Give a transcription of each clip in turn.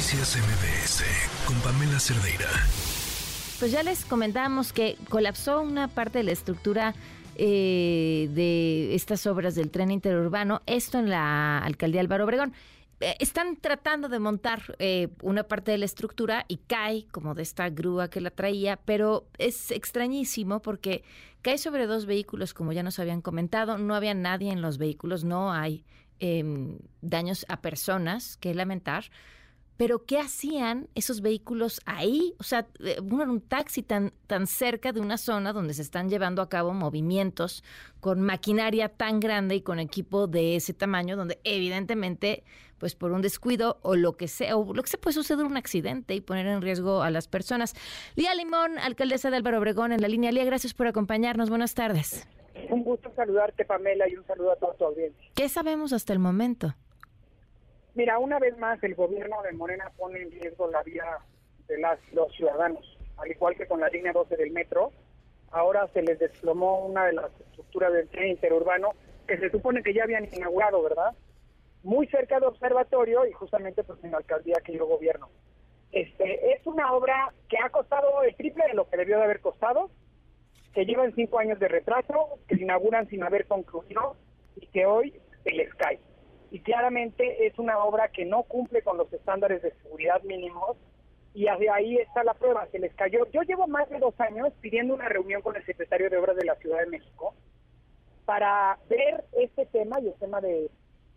Noticias MBS con Pamela Cerdeira. Pues ya les comentamos que colapsó una parte de la estructura eh, de estas obras del tren interurbano, esto en la alcaldía Álvaro Obregón. Eh, están tratando de montar eh, una parte de la estructura y cae como de esta grúa que la traía, pero es extrañísimo porque cae sobre dos vehículos, como ya nos habían comentado, no había nadie en los vehículos, no hay em, daños a personas que lamentar. Pero ¿qué hacían esos vehículos ahí? O sea, eh, un taxi tan, tan cerca de una zona donde se están llevando a cabo movimientos con maquinaria tan grande y con equipo de ese tamaño, donde evidentemente, pues por un descuido o lo que sea, o lo que se puede suceder un accidente y poner en riesgo a las personas. Lía Limón, alcaldesa de Álvaro Obregón, en la línea. Lía, gracias por acompañarnos. Buenas tardes. Un gusto saludarte, Pamela, y un saludo a toda tu audiencia. ¿Qué sabemos hasta el momento? Mira, una vez más el gobierno de Morena pone en riesgo la vida de las, los ciudadanos, al igual que con la línea 12 del metro. Ahora se les desplomó una de las estructuras del tren interurbano que se supone que ya habían inaugurado, ¿verdad? Muy cerca del observatorio y justamente pues en la alcaldía que yo gobierno. Este, es una obra que ha costado el triple de lo que debió de haber costado, que llevan cinco años de retraso, que se inauguran sin haber concluido y que hoy se les cae y claramente es una obra que no cumple con los estándares de seguridad mínimos y ahí está la prueba, se les cayó. Yo llevo más de dos años pidiendo una reunión con el secretario de Obras de la Ciudad de México para ver este tema y el tema de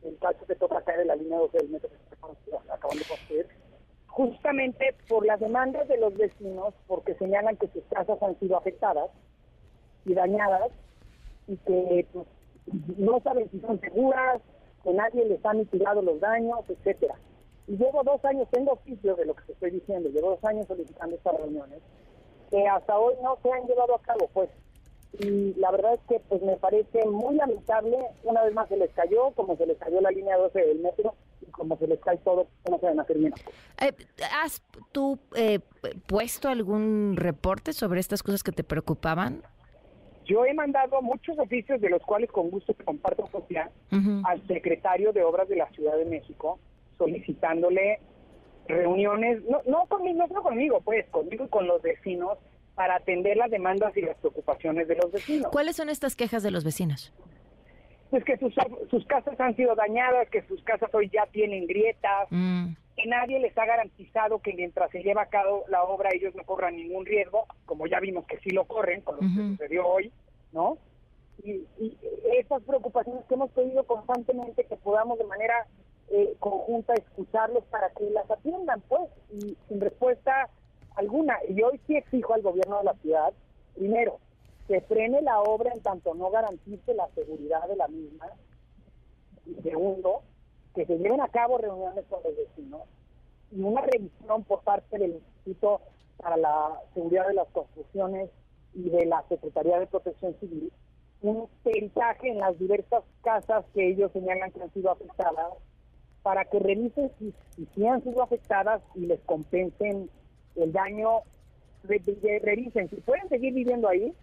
el caso que toca caer de la línea 12 del metro que acaban de construir, justamente por las demandas de los vecinos, porque señalan que sus casas han sido afectadas y dañadas y que pues, no saben si son seguras, que nadie les ha mitigado los daños, etcétera. Y llevo dos años, tengo oficio de lo que te estoy diciendo, llevo dos años solicitando estas reuniones, que hasta hoy no se han llevado a cabo, pues. Y la verdad es que pues me parece muy lamentable, una vez más se les cayó, como se les cayó la línea 12 del metro, y como se les cae todo, no se van a terminar. Eh, ¿Has tú eh, puesto algún reporte sobre estas cosas que te preocupaban? Yo he mandado muchos oficios, de los cuales con gusto te comparto copia, al secretario de Obras de la Ciudad de México, solicitándole reuniones, no, no conmigo, no conmigo, pues, conmigo y con los vecinos, para atender las demandas y las preocupaciones de los vecinos. ¿Cuáles son estas quejas de los vecinos? Pues que sus, sus casas han sido dañadas, que sus casas hoy ya tienen grietas, mm. Que nadie les ha garantizado que mientras se lleva a cabo la obra ellos no corran ningún riesgo, como ya vimos que sí lo corren con lo que sucedió hoy, ¿no? Y, y, esas preocupaciones que hemos pedido constantemente que podamos de manera eh, conjunta escucharlos para que las atiendan, pues, y sin respuesta alguna. Y hoy sí exijo al gobierno de la ciudad, primero, que frene la obra en tanto no garantice la seguridad de la misma. Y segundo, que se lleven a cabo reuniones con los vecinos y una revisión por parte del Instituto para la Seguridad de las Construcciones y de la Secretaría de Protección Civil, un peritaje en las diversas casas que ellos señalan que han sido afectadas, para que revisen si, si, han sido afectadas y les compensen el daño, revisen si pueden seguir viviendo ahí,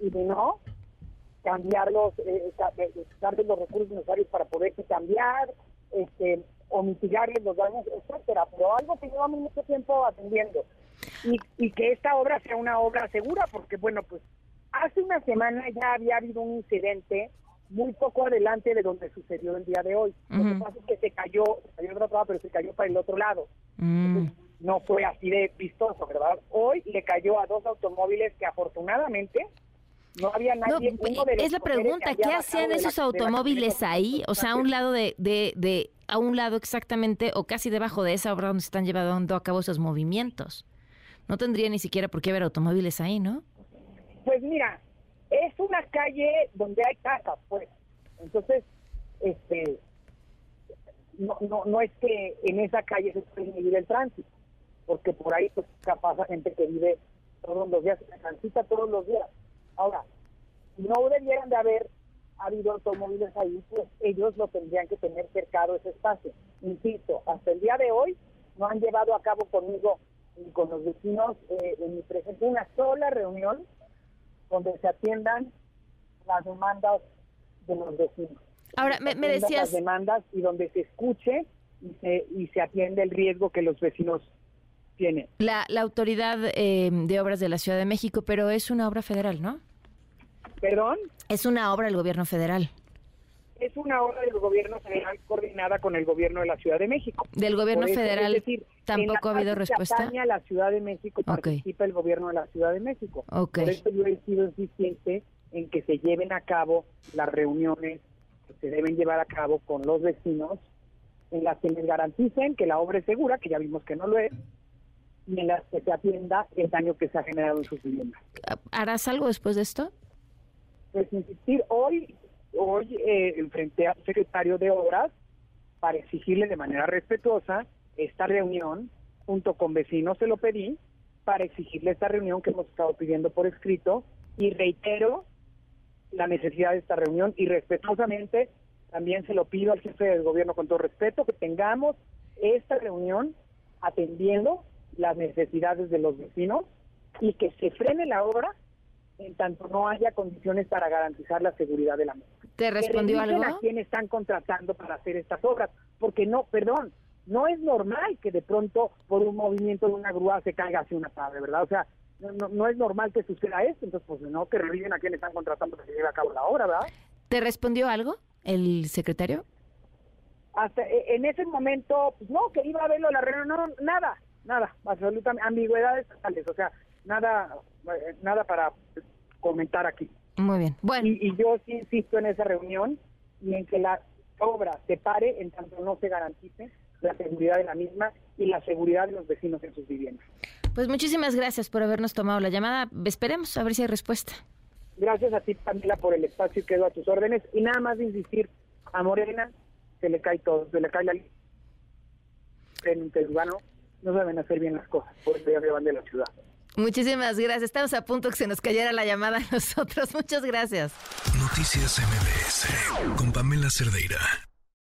y de no, cambiarlos, eh, eh, darles los recursos necesarios para poderse cambiar, este, o mitigarles los daños, etcétera. Pero algo que llevamos mucho tiempo atendiendo. Y, y que esta obra sea una obra segura, porque bueno, pues hace una semana ya había habido un incidente muy poco adelante de donde sucedió el día de hoy. Lo que pasa es que se cayó, se cayó otro lado, pero se cayó para el otro lado. Mm. no fue así de vistoso, ¿verdad? Hoy le cayó a dos automóviles que afortunadamente no había nadie. es la pregunta, ¿qué hacían esos automóviles ahí? O sea, a un lado de, de, de, a un lado exactamente o casi debajo de esa obra donde se están llevando a cabo esos movimientos. No tendría ni siquiera por qué haber automóviles ahí, ¿no? Pues mira, es una calle donde hay casas, pues. Entonces, este, no, no, no es que en esa calle se puede vivir el tránsito, porque por ahí pues pasa gente que vive todos los días, se transita todos los días. Ahora, no debieran de haber habido automóviles ahí, pues ellos lo tendrían que tener cercado ese espacio. Insisto, hasta el día de hoy no han llevado a cabo conmigo y con los vecinos eh, en mi presencia una sola reunión donde se atiendan las demandas de los vecinos. Ahora, me, decías... Las demandas y donde se escuche y se, y se atiende el riesgo que los vecinos tienen. La, la Autoridad eh, de Obras de la Ciudad de México, pero es una obra federal, ¿no? ¿Perdón? Es una obra del gobierno federal. Es una obra del gobierno federal coordinada con el gobierno de la Ciudad de México. Del gobierno eso, es federal decir, tampoco ha en la habido parte que respuesta. atañe a la Ciudad de México participa el gobierno de la Ciudad de México. Ok. Por eso yo he sido insistente en que se lleven a cabo las reuniones que se deben llevar a cabo con los vecinos, en las que les garanticen que la obra es segura, que ya vimos que no lo es, y en las que se atienda el daño que se ha generado en sus viviendas. ¿Harás algo después de esto? Pues insistir, hoy, hoy eh, enfrenté al secretario de Obras para exigirle de manera respetuosa esta reunión, junto con vecinos se lo pedí, para exigirle esta reunión que hemos estado pidiendo por escrito, y reitero la necesidad de esta reunión y respetuosamente también se lo pido al jefe del gobierno con todo respeto que tengamos esta reunión atendiendo las necesidades de los vecinos y que se frene la obra en tanto no haya condiciones para garantizar la seguridad de la misma. ¿Te respondió algo? a quién están contratando para hacer estas obras, porque no, perdón, no es normal que de pronto por un movimiento de una grúa se caiga hacia una tarde, ¿verdad? O sea, no, no, es normal que suceda esto, entonces pues no, que revisen a quién están contratando para que se lleve a cabo la obra, ¿verdad? ¿Te respondió algo el secretario? Hasta e- en ese momento, pues no, que iba a verlo la reunión, no, nada, nada, absolutamente, ambigüedades totales, o sea, nada, eh, nada para comentar aquí. Muy bien. Bueno, Y, y yo sí insisto en esa reunión y en que la obra se pare en tanto no se garantice la seguridad de la misma y la seguridad de los vecinos en sus viviendas. pues muchísimas gracias por habernos tomado la llamada. Esperemos a ver si hay respuesta. Gracias a ti, Pamela, por el espacio y quedo a tus órdenes. Y nada más de insistir, a Morena se le cae todo, se le cae la. En interurbano no saben hacer bien las cosas, por eso ya se van de la ciudad. Muchísimas gracias. Estamos a punto que se nos cayera la llamada a nosotros. Muchas gracias. Noticias MBS con Pamela Cerdeira.